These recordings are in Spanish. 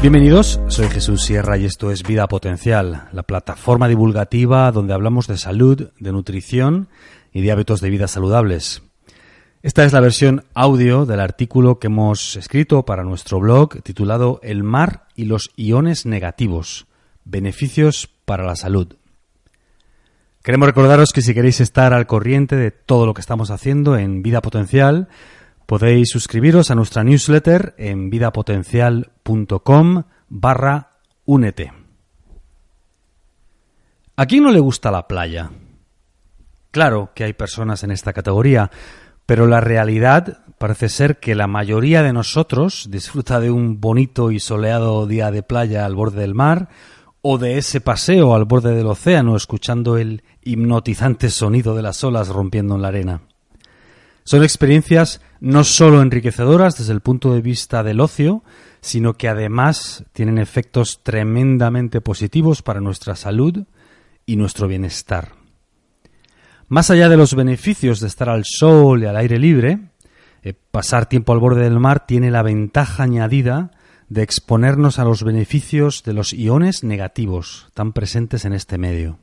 Bienvenidos, soy Jesús Sierra y esto es Vida Potencial, la plataforma divulgativa donde hablamos de salud, de nutrición y de hábitos de vida saludables. Esta es la versión audio del artículo que hemos escrito para nuestro blog titulado El mar y los iones negativos, beneficios para la salud. Queremos recordaros que si queréis estar al corriente de todo lo que estamos haciendo en Vida Potencial, podéis suscribiros a nuestra newsletter en vidapotencial.com barra únete. ¿A quién no le gusta la playa? Claro que hay personas en esta categoría, pero la realidad parece ser que la mayoría de nosotros disfruta de un bonito y soleado día de playa al borde del mar o de ese paseo al borde del océano escuchando el hipnotizante sonido de las olas rompiendo en la arena. Son experiencias no solo enriquecedoras desde el punto de vista del ocio, sino que además tienen efectos tremendamente positivos para nuestra salud y nuestro bienestar. Más allá de los beneficios de estar al sol y al aire libre, eh, pasar tiempo al borde del mar tiene la ventaja añadida de exponernos a los beneficios de los iones negativos tan presentes en este medio.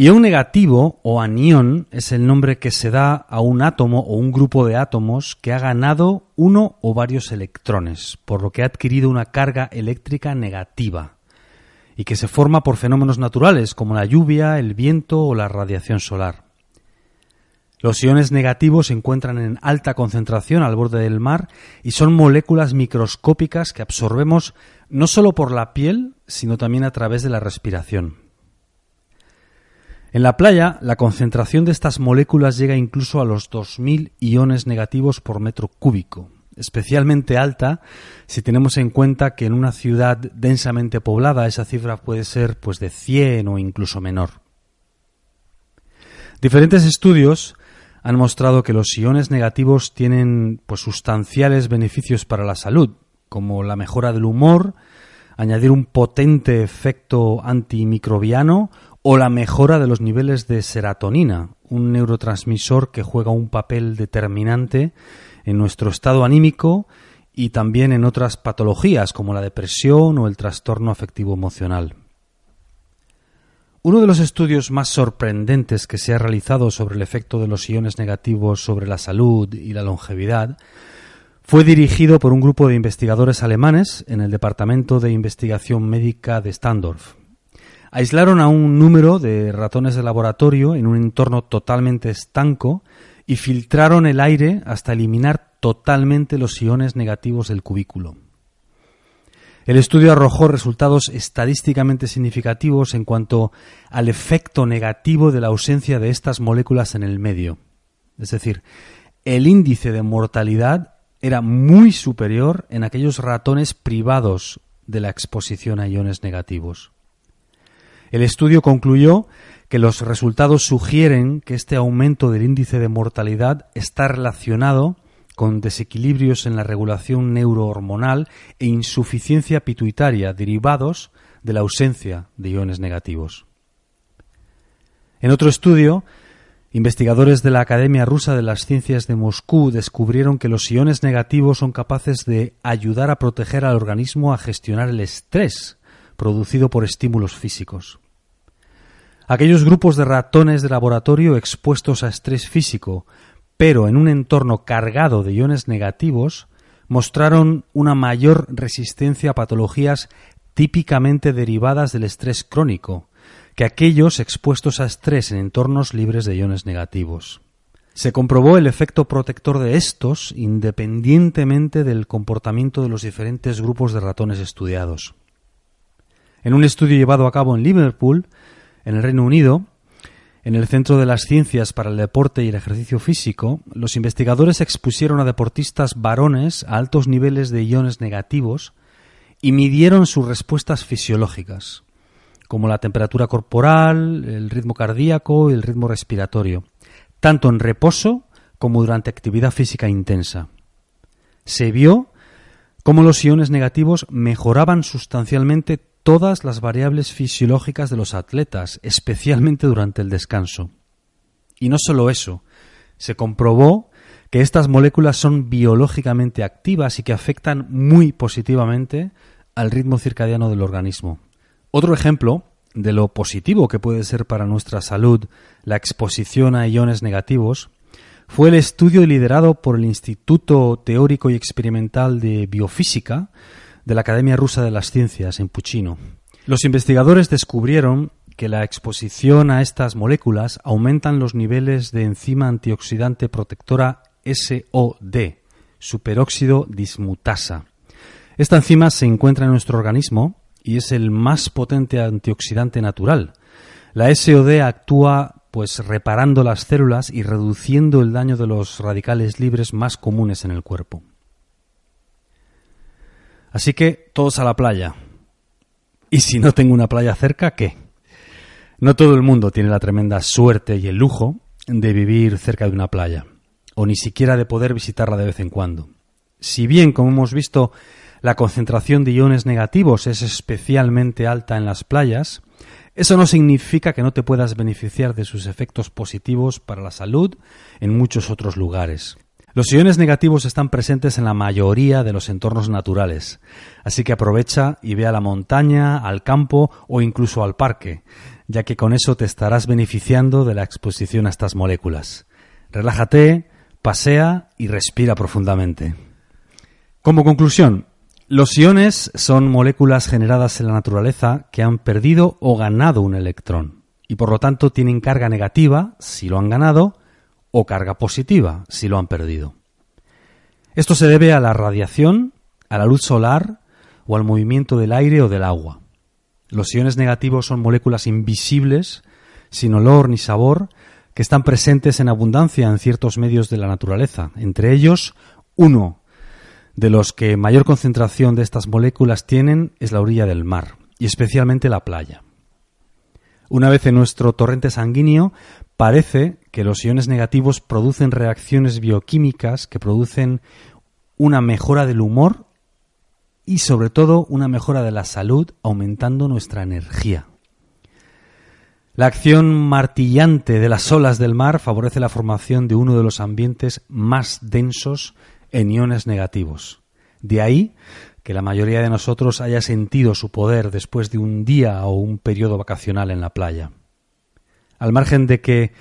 Ion negativo o anión es el nombre que se da a un átomo o un grupo de átomos que ha ganado uno o varios electrones, por lo que ha adquirido una carga eléctrica negativa y que se forma por fenómenos naturales como la lluvia, el viento o la radiación solar. Los iones negativos se encuentran en alta concentración al borde del mar y son moléculas microscópicas que absorbemos no solo por la piel, sino también a través de la respiración. En la playa, la concentración de estas moléculas llega incluso a los 2.000 iones negativos por metro cúbico, especialmente alta si tenemos en cuenta que en una ciudad densamente poblada esa cifra puede ser pues de 100 o incluso menor. Diferentes estudios han mostrado que los iones negativos tienen pues sustanciales beneficios para la salud, como la mejora del humor, añadir un potente efecto antimicrobiano o la mejora de los niveles de serotonina, un neurotransmisor que juega un papel determinante en nuestro estado anímico y también en otras patologías como la depresión o el trastorno afectivo emocional. Uno de los estudios más sorprendentes que se ha realizado sobre el efecto de los iones negativos sobre la salud y la longevidad fue dirigido por un grupo de investigadores alemanes en el Departamento de Investigación Médica de Standorf. Aislaron a un número de ratones de laboratorio en un entorno totalmente estanco y filtraron el aire hasta eliminar totalmente los iones negativos del cubículo. El estudio arrojó resultados estadísticamente significativos en cuanto al efecto negativo de la ausencia de estas moléculas en el medio. Es decir, el índice de mortalidad era muy superior en aquellos ratones privados de la exposición a iones negativos. El estudio concluyó que los resultados sugieren que este aumento del índice de mortalidad está relacionado con desequilibrios en la regulación neurohormonal e insuficiencia pituitaria derivados de la ausencia de iones negativos. En otro estudio, investigadores de la Academia Rusa de las Ciencias de Moscú descubrieron que los iones negativos son capaces de ayudar a proteger al organismo a gestionar el estrés producido por estímulos físicos. Aquellos grupos de ratones de laboratorio expuestos a estrés físico, pero en un entorno cargado de iones negativos, mostraron una mayor resistencia a patologías típicamente derivadas del estrés crónico que aquellos expuestos a estrés en entornos libres de iones negativos. Se comprobó el efecto protector de estos independientemente del comportamiento de los diferentes grupos de ratones estudiados. En un estudio llevado a cabo en Liverpool, en el Reino Unido, en el Centro de las Ciencias para el Deporte y el Ejercicio Físico, los investigadores expusieron a deportistas varones a altos niveles de iones negativos y midieron sus respuestas fisiológicas, como la temperatura corporal, el ritmo cardíaco y el ritmo respiratorio, tanto en reposo como durante actividad física intensa. Se vio cómo los iones negativos mejoraban sustancialmente todas las variables fisiológicas de los atletas, especialmente durante el descanso. Y no solo eso, se comprobó que estas moléculas son biológicamente activas y que afectan muy positivamente al ritmo circadiano del organismo. Otro ejemplo de lo positivo que puede ser para nuestra salud la exposición a iones negativos fue el estudio liderado por el Instituto Teórico y Experimental de Biofísica de la Academia Rusa de las Ciencias en Puchino. Los investigadores descubrieron que la exposición a estas moléculas aumentan los niveles de enzima antioxidante protectora SOD, superóxido dismutasa. Esta enzima se encuentra en nuestro organismo y es el más potente antioxidante natural. La SOD actúa pues reparando las células y reduciendo el daño de los radicales libres más comunes en el cuerpo. Así que todos a la playa. Y si no tengo una playa cerca, ¿qué? No todo el mundo tiene la tremenda suerte y el lujo de vivir cerca de una playa, o ni siquiera de poder visitarla de vez en cuando. Si bien, como hemos visto, la concentración de iones negativos es especialmente alta en las playas, eso no significa que no te puedas beneficiar de sus efectos positivos para la salud en muchos otros lugares. Los iones negativos están presentes en la mayoría de los entornos naturales, así que aprovecha y ve a la montaña, al campo o incluso al parque, ya que con eso te estarás beneficiando de la exposición a estas moléculas. Relájate, pasea y respira profundamente. Como conclusión, los iones son moléculas generadas en la naturaleza que han perdido o ganado un electrón y por lo tanto tienen carga negativa si lo han ganado o carga positiva si lo han perdido. Esto se debe a la radiación, a la luz solar o al movimiento del aire o del agua. Los iones negativos son moléculas invisibles, sin olor ni sabor, que están presentes en abundancia en ciertos medios de la naturaleza, entre ellos uno de los que mayor concentración de estas moléculas tienen es la orilla del mar, y especialmente la playa. Una vez en nuestro torrente sanguíneo, parece que los iones negativos producen reacciones bioquímicas que producen una mejora del humor y sobre todo una mejora de la salud, aumentando nuestra energía. La acción martillante de las olas del mar favorece la formación de uno de los ambientes más densos en iones negativos. De ahí que la mayoría de nosotros haya sentido su poder después de un día o un periodo vacacional en la playa. Al margen de que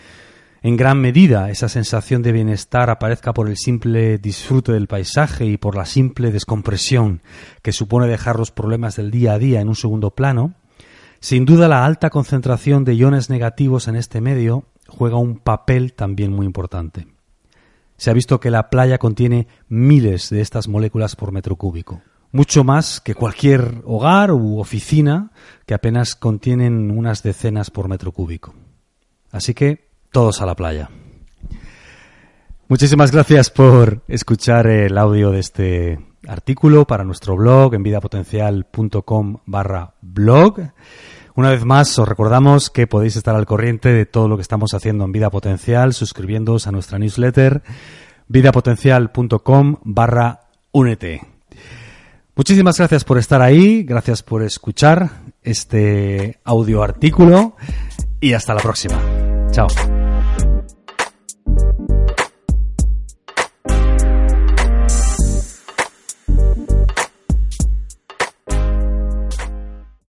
en gran medida esa sensación de bienestar aparezca por el simple disfrute del paisaje y por la simple descompresión que supone dejar los problemas del día a día en un segundo plano, sin duda la alta concentración de iones negativos en este medio juega un papel también muy importante. Se ha visto que la playa contiene miles de estas moléculas por metro cúbico, mucho más que cualquier hogar u oficina que apenas contienen unas decenas por metro cúbico. Así que todos a la playa. Muchísimas gracias por escuchar el audio de este artículo para nuestro blog en vidapotencial.com barra blog. Una vez más, os recordamos que podéis estar al corriente de todo lo que estamos haciendo en Vida Potencial suscribiéndoos a nuestra newsletter vidapotencial.com barra únete. Muchísimas gracias por estar ahí, gracias por escuchar este audio artículo y hasta la próxima. Chao.